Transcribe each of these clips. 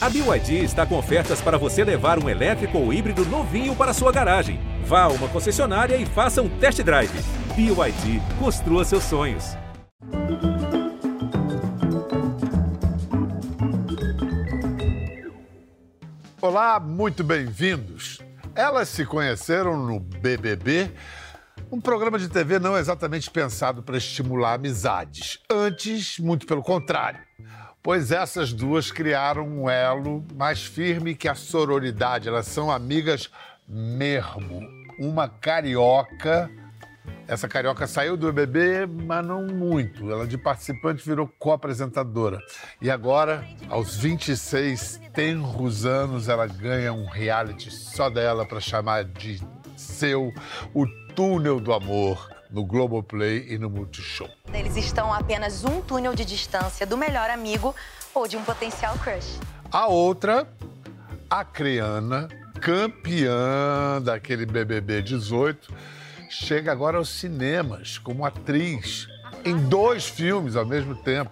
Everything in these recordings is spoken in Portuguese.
A BYD está com ofertas para você levar um elétrico ou híbrido novinho para sua garagem. Vá a uma concessionária e faça um test drive. BYD, construa seus sonhos. Olá, muito bem-vindos. Elas se conheceram no BBB, um programa de TV não exatamente pensado para estimular amizades. Antes, muito pelo contrário pois essas duas criaram um elo mais firme que a sororidade. Elas são amigas mesmo. Uma carioca. Essa carioca saiu do BBB, mas não muito. Ela de participante virou co-apresentadora. E agora, aos 26 tenros anos, ela ganha um reality só dela para chamar de seu o Túnel do Amor no Globoplay e no Multishow. Eles estão a apenas um túnel de distância do melhor amigo ou de um potencial crush. A outra, a Creana, campeã daquele BBB 18, chega agora aos cinemas como atriz em dois filmes ao mesmo tempo.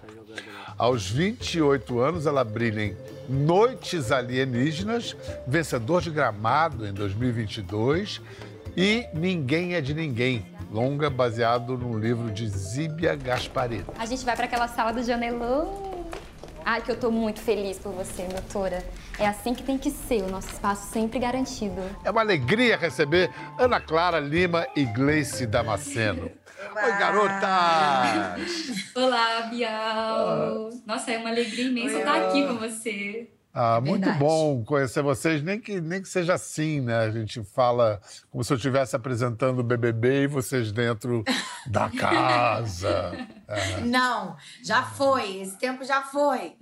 Aos 28 anos, ela brilha em Noites Alienígenas, vencedor de Gramado em 2022 e Ninguém é de Ninguém, longa baseado num livro de Zíbia Gasparini. A gente vai para aquela sala do janelão. Ai, que eu tô muito feliz por você, doutora. É assim que tem que ser, o nosso espaço sempre garantido. É uma alegria receber Ana Clara Lima e Gleice Damasceno. Oi, garotas! Olá, Bial! Nossa, é uma alegria imensa estar aqui com você. Ah, é muito bom conhecer vocês, nem que, nem que seja assim, né? A gente fala como se eu estivesse apresentando o BBB e vocês dentro da casa. É. Não, já foi, esse tempo já foi.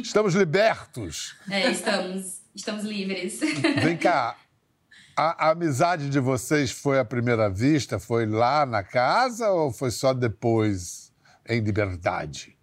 Estamos libertos. É, estamos, estamos livres. Vem cá, a, a amizade de vocês foi à primeira vista? Foi lá na casa ou foi só depois, em liberdade?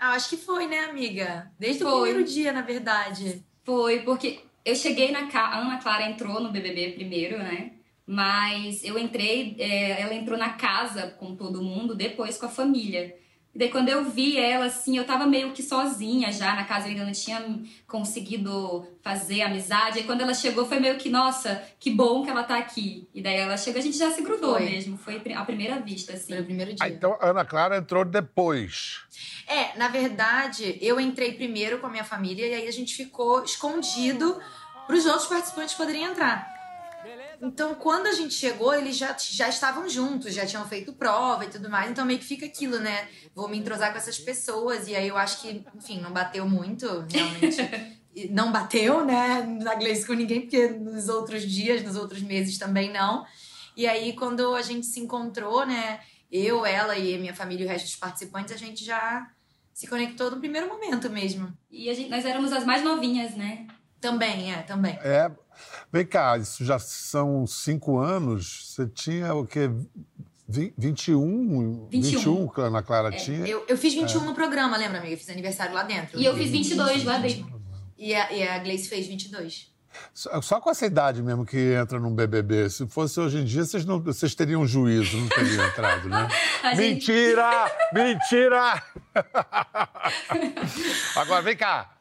Ah, acho que foi, né, amiga? Desde foi. o primeiro dia, na verdade. Foi, porque eu cheguei na casa. Ana Clara entrou no BBB primeiro, né? Mas eu entrei, é, ela entrou na casa com todo mundo, depois com a família. E daí quando eu vi ela, assim, eu tava meio que sozinha já na casa, eu ainda não tinha conseguido fazer amizade. E quando ela chegou, foi meio que, nossa, que bom que ela tá aqui. E daí ela chegou, a gente já se grudou foi. mesmo. Foi a primeira vista, assim. Foi o primeiro dia. Ah, então a Ana Clara entrou depois. É, na verdade, eu entrei primeiro com a minha família e aí a gente ficou escondido para os outros participantes poderem entrar. Então, quando a gente chegou, eles já, já estavam juntos, já tinham feito prova e tudo mais. Então, meio que fica aquilo, né? Vou me entrosar com essas pessoas. E aí eu acho que, enfim, não bateu muito, realmente. não bateu, né? Na Gleice com ninguém, porque nos outros dias, nos outros meses também não. E aí, quando a gente se encontrou, né? Eu, ela e minha família e o resto dos participantes, a gente já se conectou no primeiro momento mesmo. E gente, nós éramos as mais novinhas, né? Também, é, também. É. Vem cá, isso já são cinco anos. Você tinha o quê? 21, 21, 21 que a Ana Clara é. tinha. Eu, eu fiz 21 é. no programa, lembra, amiga? Eu fiz aniversário lá dentro. E eu fiz 22 lá dentro. E a, e a Gleice fez 22. Só, só com essa idade mesmo que entra num BBB. Se fosse hoje em dia, vocês, não, vocês teriam juízo, não teriam entrado, né? Mentira! Mentira! Agora, vem cá.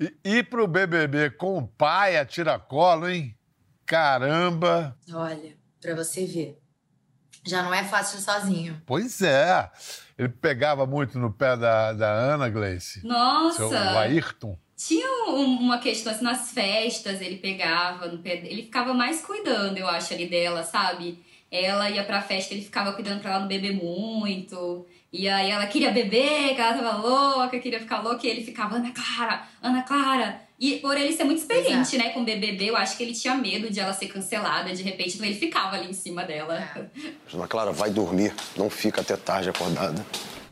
E ir pro BBB com o pai a tiracolo, hein? Caramba! Olha, pra você ver. Já não é fácil sozinho. Pois é. Ele pegava muito no pé da, da Ana Gleice. Nossa! Seu, o Ayrton. Tinha uma questão, assim, nas festas ele pegava no pé... Ele ficava mais cuidando, eu acho, ali dela, sabe? Ela ia pra festa, ele ficava cuidando pra ela não beber muito. E aí ela queria beber, que ela tava louca, queria ficar louca, e ele ficava, Ana Clara, Ana Clara. E por ele ser muito experiente, Exato. né, com BBB, eu acho que ele tinha medo de ela ser cancelada de repente, então ele ficava ali em cima dela. É. Ana Clara, vai dormir, não fica até tarde acordada.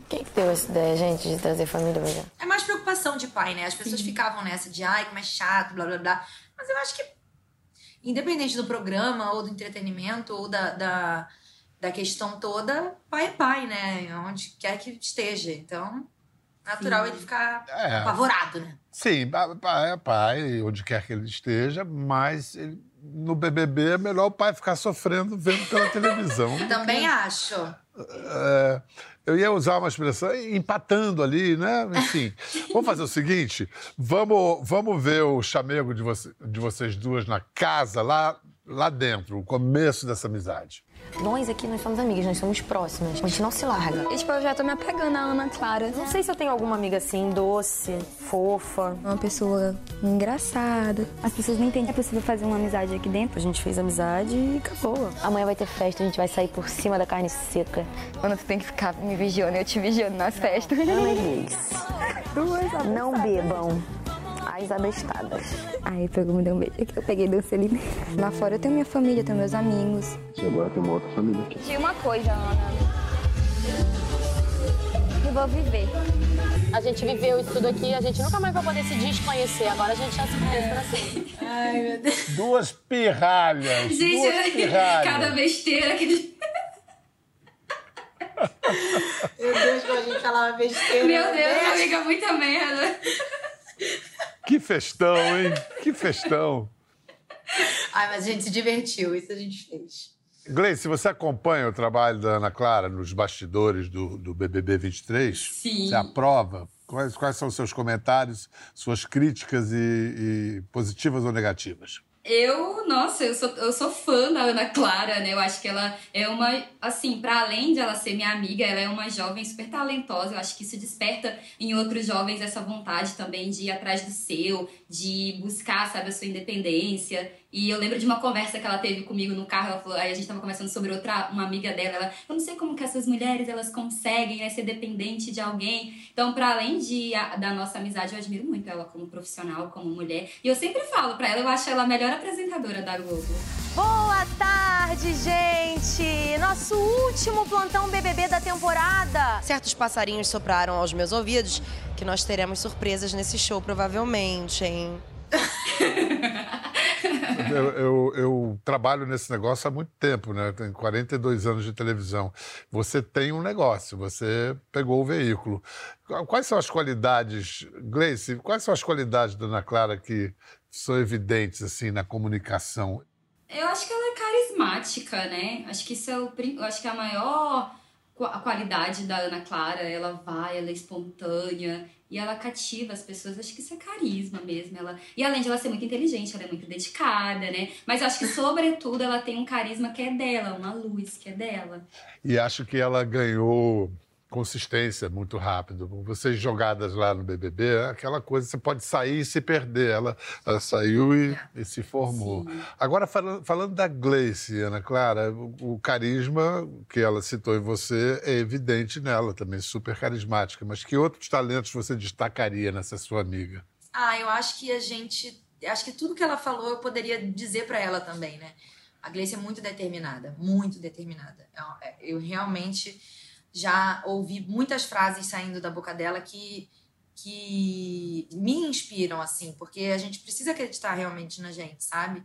Quem que deu essa ideia, gente, de trazer família pra cá? É mais preocupação de pai, né? As pessoas Sim. ficavam nessa de, ai, como é chato, blá blá blá. Mas eu acho que, independente do programa, ou do entretenimento, ou da, da da questão toda, pai é pai, né? Onde quer que esteja. Então, natural Sim. ele ficar é. apavorado, né? Sim, pai é pai, onde quer que ele esteja, mas ele, no BBB é melhor o pai ficar sofrendo vendo pela televisão. Também acho. É, Eu ia usar uma expressão empatando ali, né? Enfim. vamos fazer o seguinte: vamos, vamos ver o chamego de, você, de vocês duas na casa, lá, lá dentro, o começo dessa amizade. Nós aqui, nós somos amigas, nós somos próximas. A gente não se larga. E, tipo, eu já tô me apegando à Ana Clara. Não sei se eu tenho alguma amiga assim, doce, fofa. Uma pessoa engraçada. As pessoas nem entendem que é possível fazer uma amizade aqui dentro. A gente fez amizade e acabou. Amanhã vai ter festa, a gente vai sair por cima da carne seca. Ana, tu tem que ficar me vigiando, eu te vigiando nas festas. Ana e Liz. Duas Não bebam. As abestadas. Aí pegou, me deu um beijo aqui. Eu peguei dança ali. Lá fora eu tenho minha família, tenho meus amigos. E agora tem uma outra família aqui. De uma coisa, Ana. Eu vou viver. A gente viveu isso tudo aqui, a gente nunca mais vai poder se desconhecer. Agora a gente já se conhece pra sempre. Ai, meu Deus. Duas pirralhas. duas Gente, pirralhas. cada besteira que. Meu Deus, a gente falava besteira. Meu Deus, né? amiga, muita merda. Que festão, hein? Que festão. Ai, mas a gente se divertiu, isso a gente fez. Gleice, você acompanha o trabalho da Ana Clara nos bastidores do, do BBB 23? Sim. Você aprova? Quais, quais são os seus comentários, suas críticas e, e positivas ou negativas? Eu, nossa, eu sou, eu sou fã da Ana Clara, né? Eu acho que ela é uma, assim, para além de ela ser minha amiga, ela é uma jovem super talentosa. Eu acho que isso desperta em outros jovens essa vontade também de ir atrás do seu, de buscar, sabe, a sua independência. E eu lembro de uma conversa que ela teve comigo no carro, ela falou, aí a gente tava conversando sobre outra, uma amiga dela, ela, eu não sei como que essas mulheres, elas conseguem, né, ser dependente de alguém. Então, para além de, a- da nossa amizade, eu admiro muito ela como profissional, como mulher. E eu sempre falo pra ela, eu acho ela a melhor apresentadora da Globo. Boa tarde, gente! Nosso último plantão BBB da temporada. Certos passarinhos sopraram aos meus ouvidos que nós teremos surpresas nesse show, provavelmente, hein? Eu, eu- eu trabalho nesse negócio há muito tempo, né? Tenho 42 anos de televisão. Você tem um negócio, você pegou o veículo. Quais são as qualidades, Gleice, quais são as qualidades da Ana Clara que são evidentes, assim, na comunicação? Eu acho que ela é carismática, né? Acho que isso é o acho que é a maior qua- qualidade da Ana Clara, ela vai, ela é espontânea e ela cativa as pessoas. Acho que isso é carisma mesmo. Ela e além de ela ser muito inteligente, ela é muito dedicada, né? Mas acho que sobretudo ela tem um carisma que é dela, uma luz que é dela. E acho que ela ganhou consistência muito rápido. Vocês jogadas lá no BBB, é aquela coisa, você pode sair e se perder. Ela, ela saiu e, e se formou. Agora, falando, falando da Gleice, Ana Clara, o, o carisma que ela citou em você é evidente nela também, super carismática. Mas que outros talentos você destacaria nessa sua amiga? Ah, eu acho que a gente. Acho que tudo que ela falou eu poderia dizer pra ela também, né? A Gleice é muito determinada, muito determinada. Eu- Eu realmente já ouvi muitas frases saindo da boca dela que, que me inspiram, assim, porque a gente precisa acreditar realmente na gente, sabe?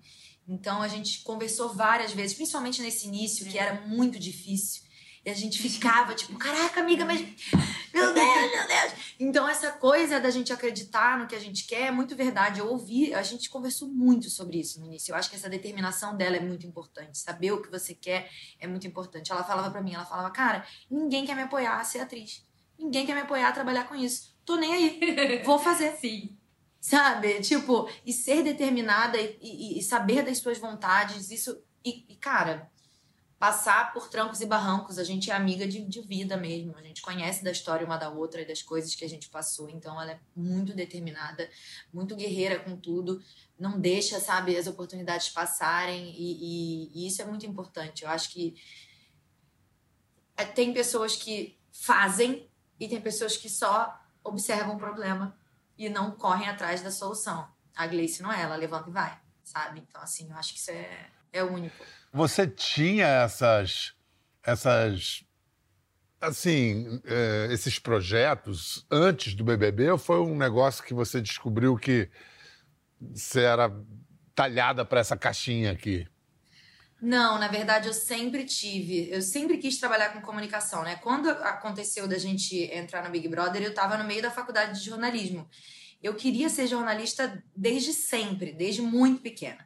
Então a gente conversou várias vezes, principalmente nesse início, que era muito difícil. E a gente ficava tipo, caraca, amiga, mas. Meu Deus, meu Deus! Então, essa coisa da gente acreditar no que a gente quer é muito verdade. Eu ouvi, a gente conversou muito sobre isso no início. Eu acho que essa determinação dela é muito importante. Saber o que você quer é muito importante. Ela falava pra mim, ela falava, cara, ninguém quer me apoiar a ser atriz. Ninguém quer me apoiar a trabalhar com isso. Tô nem aí. Vou fazer. Sim. Sabe? Tipo, e ser determinada e, e- e saber das suas vontades, isso. E, e, cara, passar por trancos e barrancos. A gente é amiga de, de vida mesmo. A gente conhece da história uma da outra e das coisas que a gente passou. Então, ela é muito determinada, muito guerreira com tudo. Não deixa, sabe, as oportunidades passarem. E, e- e isso é muito importante. Eu acho que é, tem pessoas que fazem e tem pessoas que só observam o problema e não correm atrás da solução. A Gleice não é, ela levanta e vai, sabe? Então, assim, eu acho que isso é, é único. Você tinha essas, essas, assim, eh, esses projetos antes do BBB ou foi um negócio que você descobriu que você era talhada para essa caixinha aqui? Não, na verdade eu sempre tive, eu sempre quis trabalhar com comunicação, né? Quando aconteceu da gente entrar no Big Brother, eu tava no meio da faculdade de jornalismo. Eu queria ser jornalista desde sempre, desde muito pequena.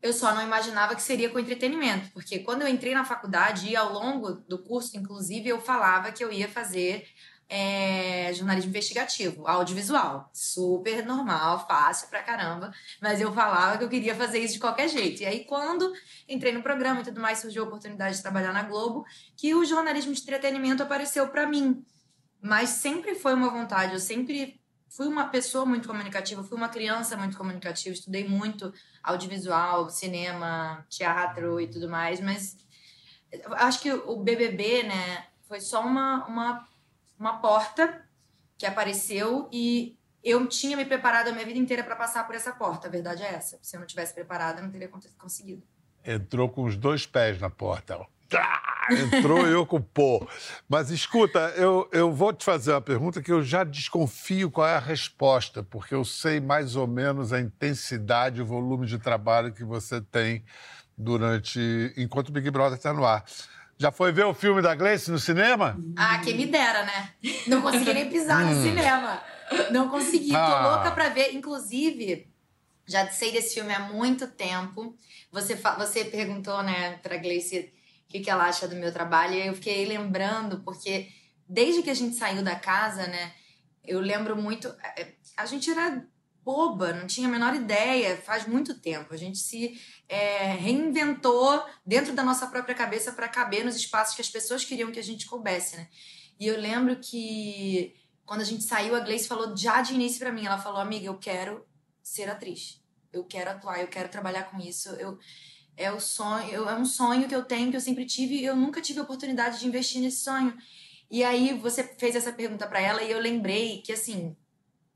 Eu só não imaginava que seria com entretenimento, porque quando eu entrei na faculdade e ao longo do curso, inclusive, eu falava que eu ia fazer é, jornalismo investigativo, audiovisual. Super normal, fácil pra caramba. Mas eu falava que eu queria fazer isso de qualquer jeito. E aí, quando entrei no programa e tudo mais, surgiu a oportunidade de trabalhar na Globo, que o jornalismo de entretenimento apareceu para mim. Mas sempre foi uma vontade, eu sempre fui uma pessoa muito comunicativa, fui uma criança muito comunicativa, estudei muito audiovisual, cinema, teatro e tudo mais, mas acho que o BBB, né, foi só uma, uma uma porta que apareceu e eu tinha me preparado a minha vida inteira para passar por essa porta. A verdade é essa. Se eu não tivesse preparado, eu não teria conseguido. Entrou com os dois pés na porta. Entrou e ocupou. Mas escuta, eu, eu vou te fazer uma pergunta que eu já desconfio qual é a resposta, porque eu sei mais ou menos a intensidade e o volume de trabalho que você tem durante enquanto o Big Brother está no ar. Já foi ver o filme da Gleice no cinema? Ah, quem me dera, né? Não consegui nem pisar no hum. cinema. Não consegui, tô ah. louca pra ver. Inclusive, já sei desse filme há muito tempo. Você, você perguntou, né, pra Gleice o que, que ela acha do meu trabalho. E eu fiquei lembrando, porque desde que a gente saiu da casa, né, eu lembro muito. É, a gente era boba, não tinha a menor ideia, faz muito tempo. A gente se é, reinventou dentro da nossa própria cabeça para caber nos espaços que as pessoas queriam que a gente coubesse, né? E eu lembro que quando a gente saiu, a Gleice falou já de início para mim, ela falou: "Amiga, eu quero ser atriz. Eu quero atuar, eu quero trabalhar com isso. Eu é o sonho, é um sonho que eu tenho que eu sempre tive e eu nunca tive oportunidade de investir nesse sonho. E aí você fez essa pergunta para ela e eu lembrei que assim,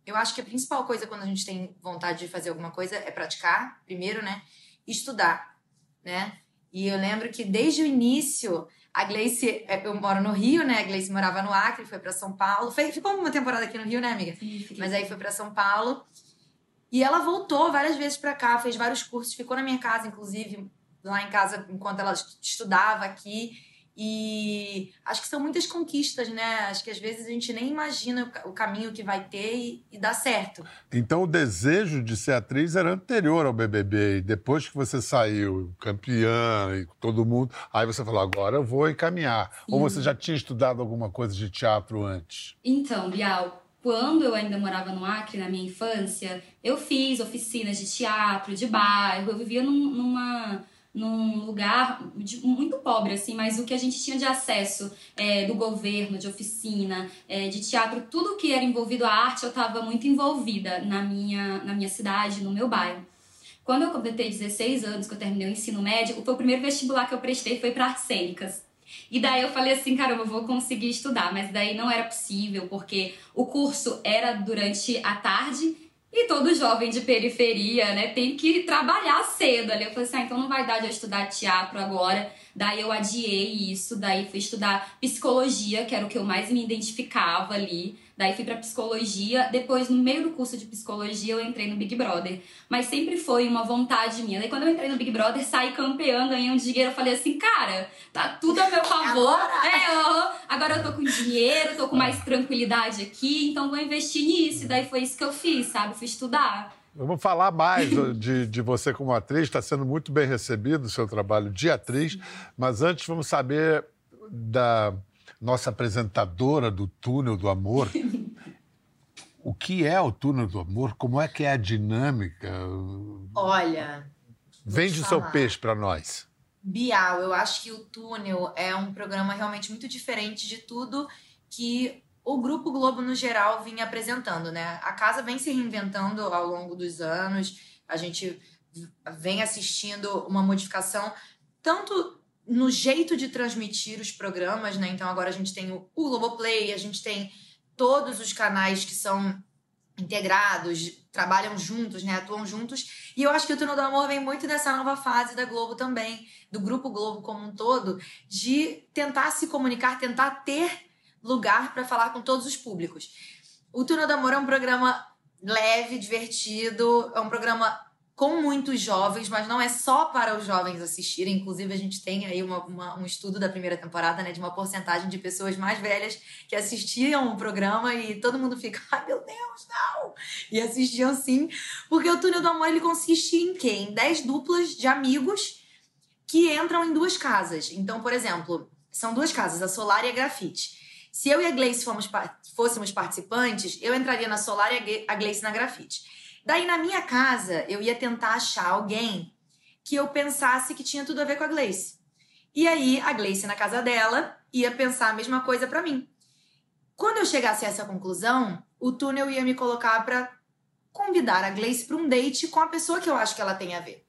eu acho que a principal coisa quando a gente tem vontade de fazer alguma coisa é praticar, primeiro, né? estudar, né? E eu lembro que desde o início, a Gleice, é, eu moro no Rio, né? A Gleice morava no Acre, foi para São Paulo. Foi, ficou uma temporada aqui no Rio, né, amiga? Sim, Mas aí foi para São Paulo. E ela voltou várias vezes para cá, fez vários cursos, ficou na minha casa, inclusive, lá em casa, enquanto ela estudava aqui. E acho que são muitas conquistas, né? Acho que às vezes a gente nem imagina o caminho que vai ter e, e dá certo. Então o desejo de ser atriz era anterior ao BBB. E depois que você saiu campeã e todo mundo, aí você falou: agora eu vou encaminhar. Sim. Ou você já tinha estudado alguma coisa de teatro antes? Então, Bial, quando eu ainda morava no Acre, na minha infância, eu fiz oficinas de teatro, de bairro, eu vivia num, numa num lugar de, muito pobre, assim, mas o que a gente tinha de acesso é, do governo, de oficina, é, de teatro, tudo que era envolvido a arte, eu estava muito envolvida na minha, na minha cidade, no meu bairro. Quando eu completei 16 anos, que eu terminei o ensino médio, o primeiro vestibular que eu prestei foi para artes cênicas. E daí eu falei assim, caramba, eu vou conseguir estudar, mas daí não era possível, porque o curso era durante a tarde e todo jovem de periferia, né, tem que trabalhar cedo ali. Eu falei assim, ah, então não vai dar de eu estudar teatro agora. Daí eu adiei isso, daí fui estudar psicologia, que era o que eu mais me identificava ali. Daí fui para psicologia. Depois, no meio do curso de psicologia, eu entrei no Big Brother. Mas sempre foi uma vontade minha. Daí, quando eu entrei no Big Brother, saí campeã, ganhei um dinheiro. Eu falei assim, cara, tá tudo a meu favor. É, ó, agora eu tô com dinheiro, tô com mais tranquilidade aqui, então vou investir nisso. E daí foi isso que eu fiz, sabe? Fui estudar. Vamos falar mais de, de você como atriz. Está sendo muito bem recebido o seu trabalho de atriz. Mas antes, vamos saber da nossa apresentadora do Túnel do Amor. o que é o Túnel do Amor? Como é que é a dinâmica? Olha. Vende o seu peixe para nós. Bial, eu acho que o Túnel é um programa realmente muito diferente de tudo que o Grupo Globo, no geral, vinha apresentando, né? A casa vem se reinventando ao longo dos anos, a gente vem assistindo uma modificação tanto no jeito de transmitir os programas, né? Então agora a gente tem o, Globoplay, a gente tem todos os canais que são integrados, trabalham juntos, né? Atuam juntos. E eu acho que o Túnel do Amor vem muito dessa nova fase da Globo também, do Grupo Globo como um todo, de tentar se comunicar, tentar ter lugar para falar com todos os públicos. O Túnel do Amor é um programa leve, divertido, é um programa com muitos jovens, mas não é só para os jovens assistirem. Inclusive, a gente tem aí uma, uma, um estudo da primeira temporada, né, de uma porcentagem de pessoas mais velhas que assistiam o programa e todo mundo fica, ai meu Deus, não! E assistiam sim, porque o Túnel do Amor ele consiste em quê? Em 10 duplas de amigos que entram em duas casas. Então, por exemplo, são duas casas, a Solar e a Grafite. Se eu e a Gleice fomos, fôssemos participantes, eu entraria na Solar e a Gleice na Grafite. Daí, na minha casa, eu ia tentar achar alguém que eu pensasse que tinha tudo a ver com a Gleice. E aí, a Gleice, na casa dela, ia pensar a mesma coisa para mim. Quando eu chegasse a essa conclusão, o túnel ia me colocar para convidar a Gleice para um date com a pessoa que eu acho que ela tem a ver.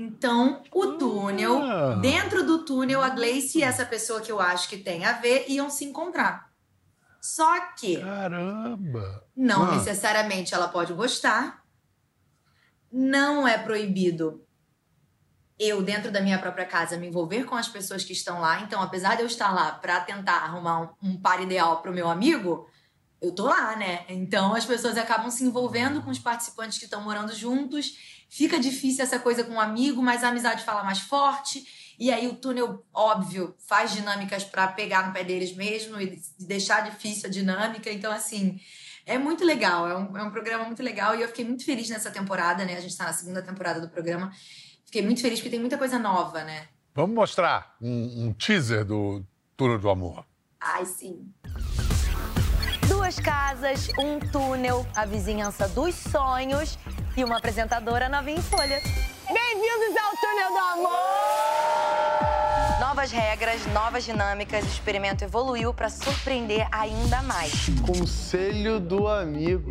Então, o túnel, ah. dentro do túnel, a Gleice e essa pessoa que eu acho que tem a ver iam se encontrar. Só que. Caramba! Não ah. necessariamente ela pode gostar. Não é proibido eu, dentro da minha própria casa, me envolver com as pessoas que estão lá. Então, apesar de eu estar lá para tentar arrumar um, um par ideal para o meu amigo, eu tô lá, né? Então, as pessoas acabam se envolvendo com os participantes que estão morando juntos. Fica difícil essa coisa com um amigo, mas a amizade fala mais forte. E aí o túnel, óbvio, faz dinâmicas para pegar no pé deles mesmo e deixar difícil a dinâmica. Então, assim, é muito legal. É um, é um programa muito legal e eu fiquei muito feliz nessa temporada, né? A gente está na segunda temporada do programa. Fiquei muito feliz porque tem muita coisa nova, né? Vamos mostrar um, um teaser do Túnel do Amor. Ai, sim. Duas casas, um túnel, a vizinhança dos sonhos e uma apresentadora novinha em folha. Bem-vindos ao Túnel do Amor! Novas regras, novas dinâmicas, o experimento evoluiu para surpreender ainda mais. Conselho do amigo.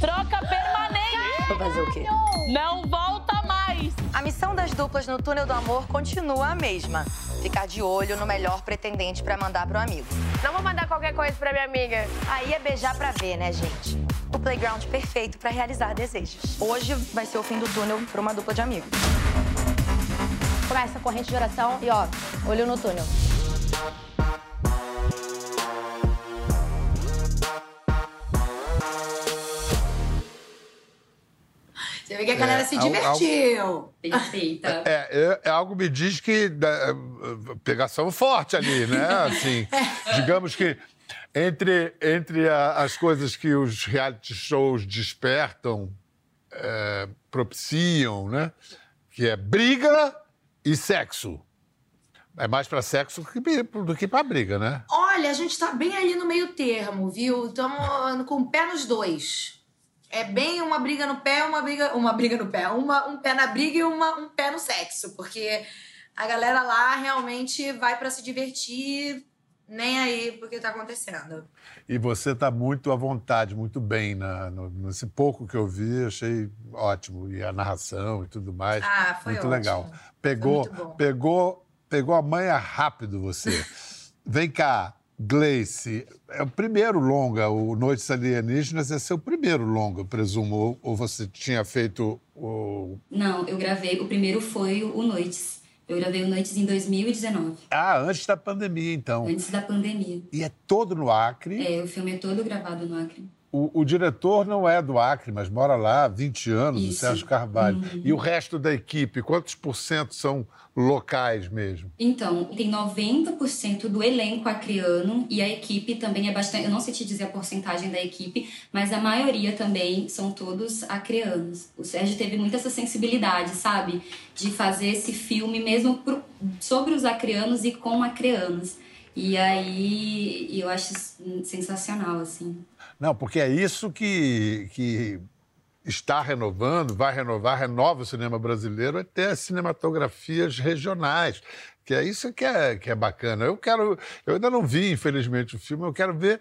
Troca permanente! Vou fazer o quê? Não volta mais! A missão das duplas no Túnel do Amor continua a mesma. Ficar de olho no melhor pretendente para mandar pro amigo. Não vou mandar qualquer coisa pra minha amiga. Aí é beijar pra ver, né, gente? o playground perfeito para realizar desejos. Hoje vai ser o fim do túnel para uma dupla de amigos. Começa a corrente de oração e ó, olho no túnel. Você vê que a galera é, se divertiu. Algo, Perfeita. É, é, é, algo me diz que é, pegação forte ali, né? Assim, digamos que entre, entre a, as coisas que os reality shows despertam, é, propiciam, né? Que é briga e sexo. É mais para sexo do que para briga, né? Olha, a gente está bem ali no meio termo, viu? Estamos com o pé nos dois. É bem uma briga no pé, uma briga, uma briga no pé, uma, um pé na briga e uma, um pé no sexo, porque a galera lá realmente vai para se divertir nem aí porque tá acontecendo. E você tá muito à vontade, muito bem na, no, nesse pouco que eu vi, achei ótimo e a narração e tudo mais. Ah, foi muito ótimo. legal. Pegou, pegou, pegou a manha rápido você. Vem cá, Gleice, é o primeiro longa, o Noites Alienígenas é seu primeiro longa, presumo, ou, ou você tinha feito o... Não, eu gravei, o primeiro foi o Noites. Eu gravei o Noites em 2019. Ah, antes da pandemia, então. Antes da pandemia. E é todo no Acre? É, o filme é todo gravado no Acre. O, o diretor não é do Acre, mas mora lá há 20 anos, Isso. o Sérgio Carvalho. Uhum. E o resto da equipe, quantos por cento são locais mesmo? Então, tem 90% do elenco acreano e a equipe também é bastante. Eu não sei te dizer a porcentagem da equipe, mas a maioria também são todos acreanos. O Sérgio teve muita essa sensibilidade, sabe? De fazer esse filme mesmo pro, sobre os acreanos e com acreanos. E aí eu acho sensacional, assim. Não, porque é isso que, que está renovando, vai renovar, renova o cinema brasileiro, é ter as cinematografias regionais, que é isso que é, que é bacana. Eu quero, eu ainda não vi, infelizmente, o filme, eu quero ver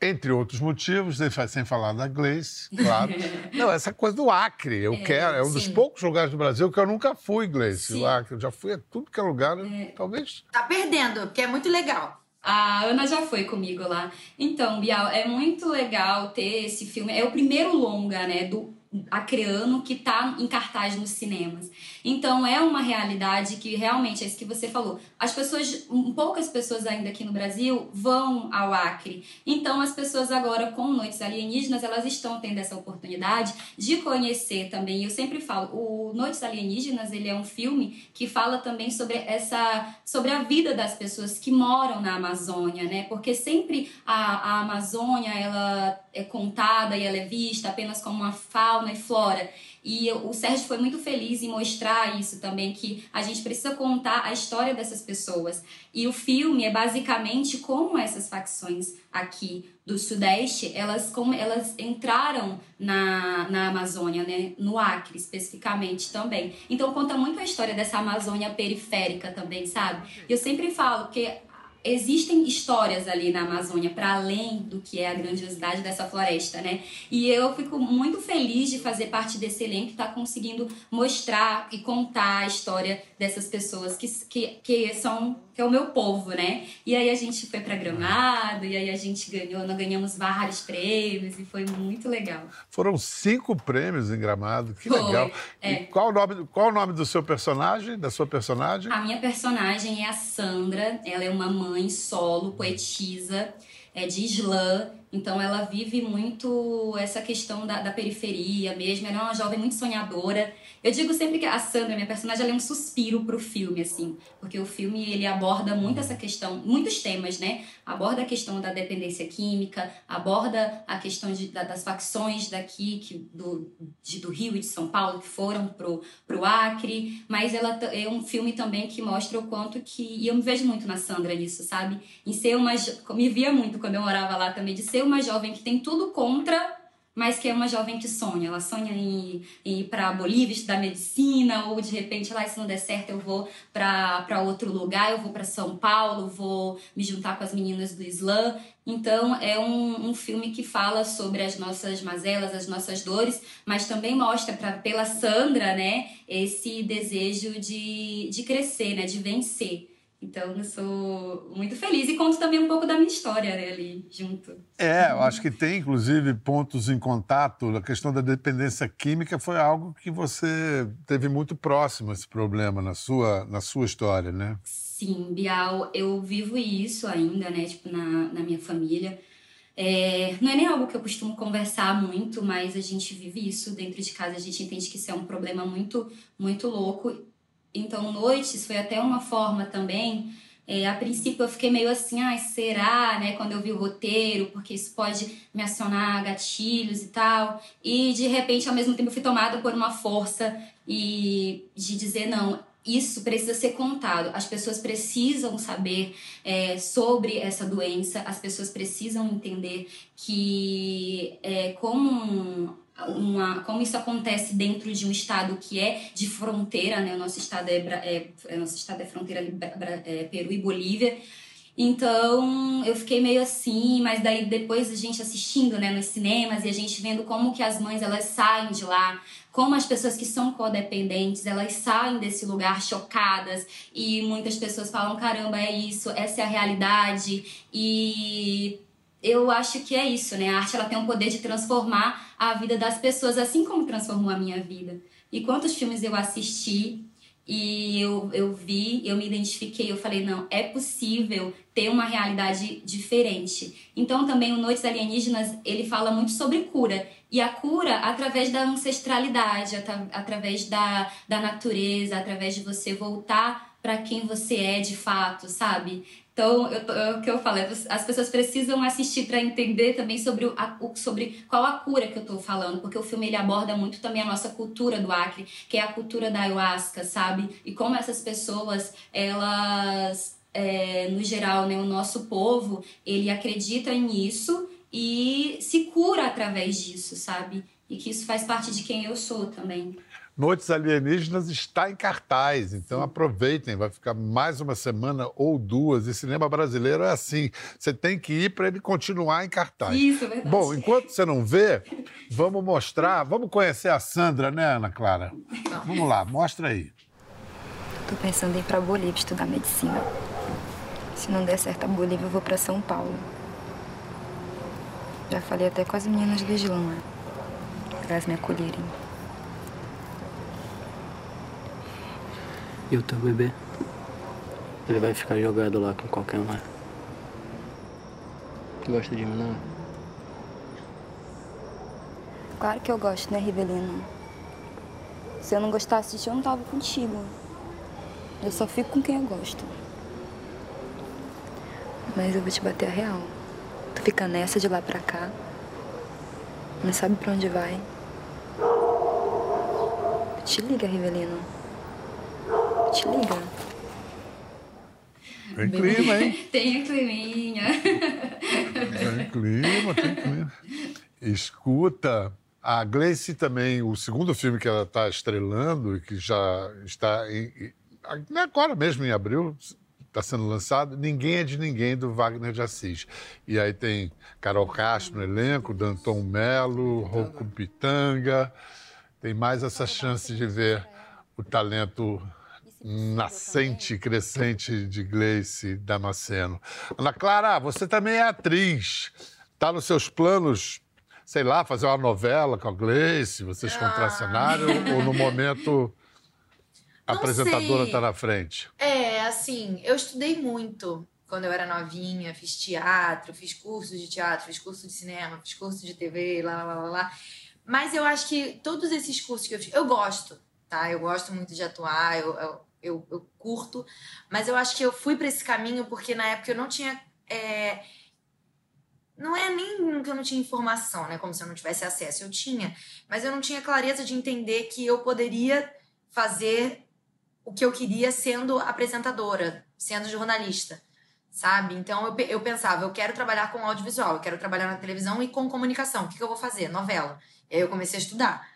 entre outros motivos, sem falar da Gleice, claro. Não, essa coisa do Acre, eu é, quero. É um sim. dos poucos lugares do Brasil que eu nunca fui, Gleice. Sim. O Acre, eu já fui a tudo que é lugar, é. talvez. Tá perdendo, porque é muito legal. A Ana já foi comigo lá. Então, Bial, é muito legal ter esse filme. É o primeiro longa, né, do acreano que está em cartaz nos cinemas. Então é uma realidade que realmente é isso que você falou. As pessoas, poucas pessoas ainda aqui no Brasil vão ao Acre. Então as pessoas agora com Noites Alienígenas, elas estão tendo essa oportunidade de conhecer também. Eu sempre falo, o Noites Alienígenas, ele é um filme que fala também sobre essa sobre a vida das pessoas que moram na Amazônia, né? Porque sempre a, a Amazônia ela é contada e ela é vista apenas como uma fauna e flora. E o Sérgio foi muito feliz em mostrar isso também, que a gente precisa contar a história dessas pessoas. E o filme é basicamente como essas facções aqui do Sudeste, elas, como elas entraram na, na Amazônia, né? no Acre especificamente também. Então conta muito a história dessa Amazônia periférica também, sabe? E eu sempre falo que existem histórias ali na Amazônia para além do que é a grandiosidade dessa floresta, né? E eu fico muito feliz de fazer parte desse elenco que está conseguindo mostrar e contar a história dessas pessoas que, que, que são que é o meu povo, né? E aí a gente foi para Gramado e aí a gente ganhou, nós ganhamos vários prêmios e foi muito legal. Foram cinco prêmios em Gramado, que foi, legal. É. Qual o nome, qual o nome do seu personagem, da sua personagem? A minha personagem é a Sandra. Ela é uma mãe solo, poetisa, é de Islã então ela vive muito essa questão da, da, periferia mesmo. Ela é uma jovem muito sonhadora. Eu digo sempre que a Sandra, minha personagem, ela é um suspiro pro filme, assim. Porque o filme, ele aborda muito essa questão, muitos temas, né? Aborda a questão da dependência química, aborda a questão de, da, das facções daqui, que, do, de, do Rio e de São Paulo, que foram pro, pro Acre. Mas ela é um filme também que mostra o quanto que... E eu me vejo muito na Sandra nisso, sabe? Em ser uma... Me via muito quando eu morava lá também, de ser uma jovem que tem tudo contra, mas que é uma jovem que sonha. Ela sonha em, em ir para Bolívia estudar medicina, ou de repente, lá, se não der certo, eu vou para outro lugar, eu vou para São Paulo, vou me juntar com as meninas do Islã. Então, é um, um filme que fala sobre as nossas mazelas, as nossas dores, mas também mostra pra, pela Sandra, né, esse desejo de, de crescer, né, de vencer. Então eu sou muito feliz e conto também um pouco da minha história né, ali junto. É, eu acho que tem inclusive pontos em contato. A questão da dependência química foi algo que você teve muito próximo esse problema na sua, na sua história, né? Sim, Bial, eu vivo isso ainda, né? Tipo, na, na minha família. É, não é nem algo que eu costumo conversar muito, mas a gente vive isso dentro de casa. A gente entende que isso é um problema muito, muito louco então, noites foi até uma forma também. É, a princípio eu fiquei meio assim, ah, será, né, quando eu vi o roteiro, porque isso pode me acionar gatilhos e tal. E de repente, ao mesmo tempo, eu fui tomada por uma força e de dizer, não, isso precisa ser contado. As pessoas precisam saber é, sobre essa doença, as pessoas precisam entender que é, como uma, como isso acontece dentro de um estado que é de fronteira, né? O nosso estado é, é, nosso estado é fronteira é, Peru e Bolívia. Então eu fiquei meio assim, mas daí depois a gente assistindo, né, nos cinemas e a gente vendo como que as mães elas saem de lá, como as pessoas que são codependentes, elas saem desse lugar chocadas e muitas pessoas falam, caramba, é isso, essa é a realidade e eu acho que é isso, né? A arte ela tem o poder de transformar a vida das pessoas, assim como transformou a minha vida. E quantos filmes eu assisti e eu, eu vi, eu me identifiquei, eu falei, não, é possível ter uma realidade diferente. Então também o Noites Alienígenas, ele fala muito sobre cura. E a cura através da ancestralidade, através da, da natureza, através de você voltar para quem você é de fato, sabe? Então, eu, eu, o que eu falo é as pessoas precisam assistir para entender também sobre, o, a, sobre qual a cura que eu estou falando, porque o filme ele aborda muito também a nossa cultura do Acre, que é a cultura da ayahuasca, sabe? E como essas pessoas, elas, é, no geral, né, o nosso povo, ele acredita nisso e se cura através disso, sabe? E que isso faz parte de quem eu sou também. Noites Alienígenas está em cartaz, então aproveitem, vai ficar mais uma semana ou duas. E cinema brasileiro é assim, você tem que ir para ele continuar em cartaz. Isso, é verdade. Bom, enquanto você não vê, vamos mostrar, vamos conhecer a Sandra, né, Ana Clara? Vamos lá, mostra aí. Tô pensando em ir para Bolívia estudar medicina. Se não der certo a Bolívia, eu vou para São Paulo. Já falei até com as meninas do Islã. atrás me acolherem. E o teu bebê? Ele vai ficar jogado lá com qualquer um. né? Gosta de mim, não? Claro que eu gosto, né, Rivelino? Se eu não gostasse de ti, eu não tava contigo. Eu só fico com quem eu gosto. Mas eu vou te bater a real. Tu fica nessa de lá pra cá. Não sabe pra onde vai. Te liga, Rivelino. Te liga. Tem clima, hein? Tem climinha. Tem clima, tem clima. Escuta, a Gleice também, o segundo filme que ela está estrelando e que já está em, em- agora mesmo em abril, está sendo lançado, Ninguém é de Ninguém, do Wagner de Assis. E aí tem Carol Castro no elenco, Danton Melo, Rouco Pitanga. Tem mais essa chance de ver o talento nascente e crescente de Gleice Damasceno. Ana Clara, você também é atriz. Está nos seus planos, sei lá, fazer uma novela com a Gleice, vocês contracenário, ou no momento a Não apresentadora está na frente? É, assim, eu estudei muito quando eu era novinha, fiz teatro, fiz curso de teatro, fiz curso de cinema, fiz curso de TV, lá, lá, lá, lá. Mas eu acho que todos esses cursos que eu fiz, eu gosto, tá? Eu gosto muito de atuar, eu, eu, eu, eu curto, mas eu acho que eu fui para esse caminho porque na época eu não tinha. é, Não é nem que eu não tinha informação, né? Como se eu não tivesse acesso. Eu tinha, mas eu não tinha clareza de entender que eu poderia fazer o que eu queria sendo apresentadora, sendo jornalista, sabe? Então eu, eu pensava, eu quero trabalhar com audiovisual, eu quero trabalhar na televisão e com comunicação. O que, que eu vou fazer? Novela. E aí eu comecei a estudar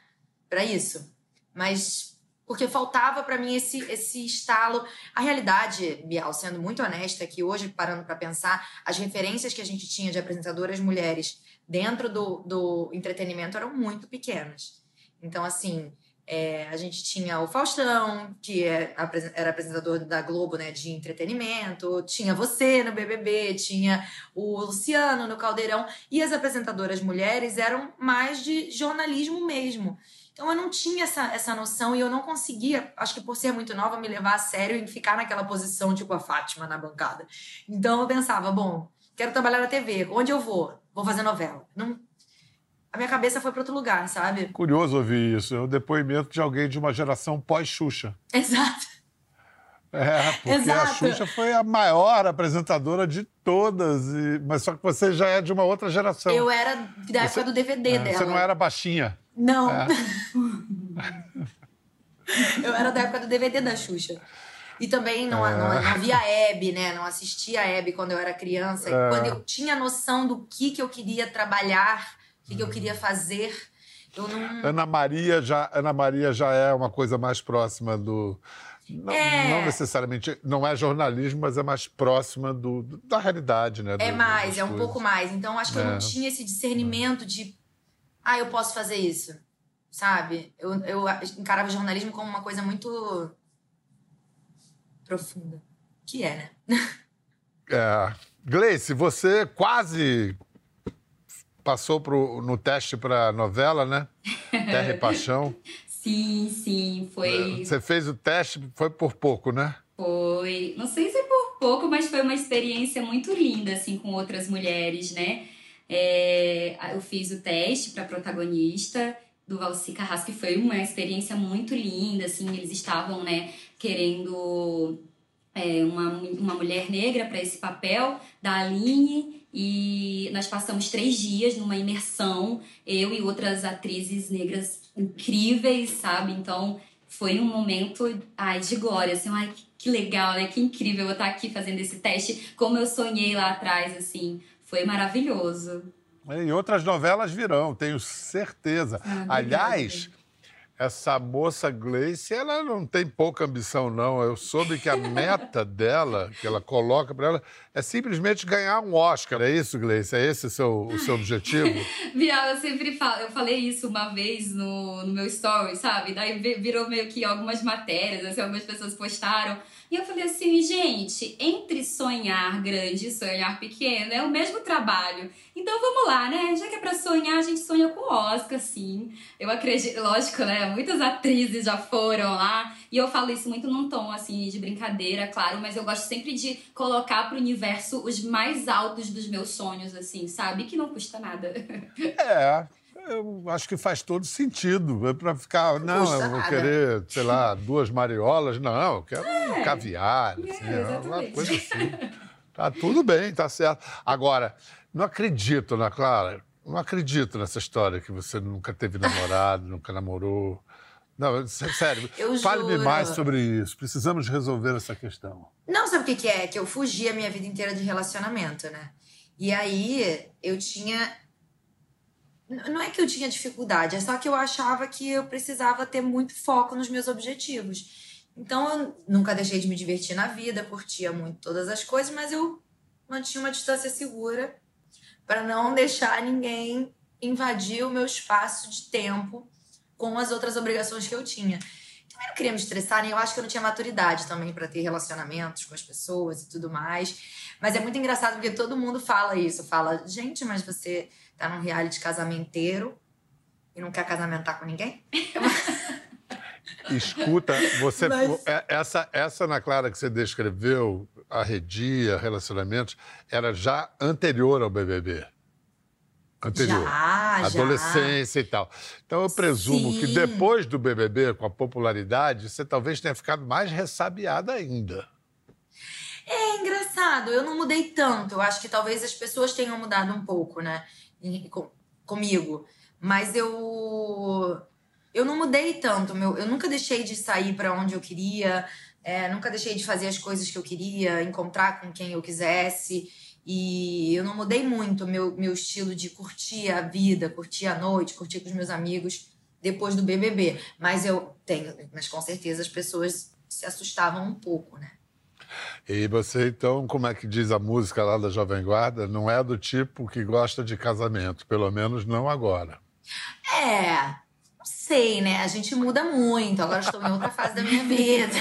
para isso. Mas porque faltava para mim esse esse estalo. A realidade, Bial, sendo muito honesta, é que hoje parando para pensar, as referências que a gente tinha de apresentadoras mulheres dentro do, do entretenimento eram muito pequenas. Então, assim, é, a gente tinha o Faustão, que é era apresentador da Globo, né, de entretenimento, tinha você no BBB, tinha o Luciano no Caldeirão, e as apresentadoras mulheres eram mais de jornalismo mesmo. Então eu não tinha essa, essa noção e eu não conseguia, acho que por ser muito nova, me levar a sério e ficar naquela posição tipo a Fátima na bancada. Então eu pensava, bom, quero trabalhar na TV, onde eu vou? Vou fazer novela. Não... A minha cabeça foi para outro lugar, sabe? Curioso ouvir isso. É o depoimento de alguém de uma geração pós-Xuxa. Exato. É, porque a Exato. Xuxa foi a maior apresentadora de todas, e- mas só que você já é de uma outra geração. Eu era da época do DVD É, dela. Você não era baixinha. Não. É. eu era da época do DVD da Xuxa. E também não, É. não, não via a Hebe, né? Não assistia a Hebe quando eu era criança. E É. quando eu tinha noção do que, que eu queria trabalhar, o que, que eu queria fazer, eu não. Ana Maria já, Ana Maria já é uma coisa mais próxima do. Não, É. não necessariamente, não é jornalismo, mas é mais próxima do, do- da realidade, né? É do- mais, é um pouco mais. Então, acho que eu É. não tinha esse discernimento de. Ah, eu posso fazer isso. Sabe? Eu, eu encarava o jornalismo como uma coisa muito. profunda. Que é, né? É. Gleice, você quase passou pro, no teste para novela, né? Terra e Paixão. Sim, sim, foi. Você fez o teste, foi por pouco, né? Foi, não sei se por pouco, mas foi uma experiência muito linda, assim, com outras mulheres, né? É, eu fiz o teste para protagonista do Valci Carrasco, que foi uma experiência muito linda, assim, eles estavam, né, querendo é, uma, uma mulher negra para esse papel da Aline e nós passamos três dias numa imersão, eu e outras atrizes negras incríveis, sabe? Então foi um momento ai, de glória, assim, ai, que, legal, né? Que incrível eu estar aqui fazendo esse teste, como eu sonhei lá atrás, assim, foi maravilhoso. E outras novelas virão, tenho certeza. Ah, Aliás, essa moça Gleice, ela não tem pouca ambição, não. Eu soube que a meta dela, que ela coloca para ela, é simplesmente ganhar um Oscar. É isso, Gleice? É esse o seu, o seu objetivo? Bial, eu sempre falo, eu falei isso uma vez no, no meu story, sabe? Daí virou meio que algumas matérias, assim, algumas pessoas postaram. E eu falei assim, gente, entre sonhar grande e sonhar pequeno é o mesmo trabalho. Então vamos lá, né? Já que é pra sonhar, a gente sonha com Oscar, sim. Eu acredito, lógico, né? Muitas atrizes já foram lá. E eu falo isso muito num tom, assim, de brincadeira, claro. Mas eu gosto sempre de colocar pro universo os mais altos dos meus sonhos, assim, sabe? Que não custa nada. É, eu acho que faz todo sentido. É para ficar, não, eu vou querer, sei lá, duas mariolas. Não, eu quero é. um caviar, é, assim, é, uma coisa assim. Tá tudo bem, tá certo. Agora, não acredito, Ana Clara, não acredito nessa história que você nunca teve namorado, nunca namorou. Não, sério, fale-me mais sobre isso. Precisamos resolver essa questão. Não, sabe o que é? Que eu fugi a minha vida inteira de relacionamento, né? E aí eu tinha não é que eu tinha dificuldade, é só que eu achava que eu precisava ter muito foco nos meus objetivos. Então eu nunca deixei de me divertir na vida, curtia muito todas as coisas, mas eu mantinha uma distância segura para não deixar ninguém invadir o meu espaço de tempo com as outras obrigações que eu tinha. Também não queria me estressar, nem eu acho que eu não tinha maturidade também para ter relacionamentos com as pessoas e tudo mais. Mas é muito engraçado porque todo mundo fala isso, fala, gente, mas você tá num reality casamenteiro e não quer casamentar com ninguém? Escuta, você Mas... É, essa essa Ana Clara que você descreveu, arredia, relacionamentos, era já anterior ao BBB. Anterior. Já, adolescência já. e tal. Então eu presumo Sim. que depois do BBB, com a popularidade, você talvez tenha ficado mais ressabiada ainda. É engraçado, eu não mudei tanto. Eu acho que talvez as pessoas tenham mudado um pouco, né? com, comigo. Mas eu eu não mudei tanto, meu, eu nunca deixei de sair para onde eu queria, é, nunca deixei de fazer as coisas que eu queria, encontrar com quem eu quisesse. E eu não mudei muito meu, meu estilo de curtir a vida, curtir a noite, curtir com os meus amigos depois do BBB. Mas eu tenho, mas com certeza as pessoas se assustavam um pouco, né? E você, então, como é que diz a música lá da Jovem Guarda, não é do tipo que gosta de casamento, pelo menos não agora. É, sei, né? A gente muda muito. Agora estou em outra fase da minha vida.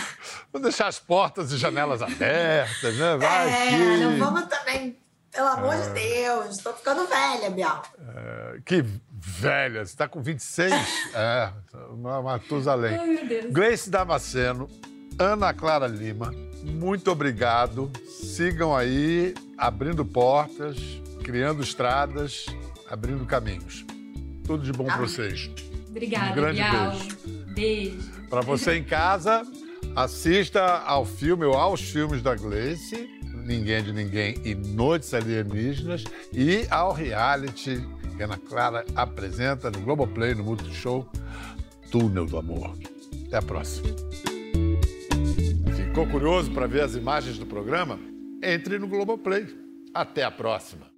Vamos deixar as portas e janelas abertas, né? Vai é, que... não vamos também. Pelo amor é... de Deus, estou ficando velha, Bial. É, que velha, você está com 26? é, uma Matusalém. Ai, meu Deus. Grace Damasceno, Ana Clara Lima, muito obrigado. Sigam aí abrindo portas, criando estradas, abrindo caminhos. Tudo de bom para vocês. Obrigada, um grande Bial. beijo. Beijo. Para você em casa, assista ao filme ou aos filmes da Gleice, Ninguém de Ninguém e Noites Alienígenas, e ao reality que a Ana Clara apresenta no Globoplay, no Multishow, Túnel do Amor. Até a próxima. Ficou curioso para ver as imagens do programa? Entre no Globoplay. Até a próxima.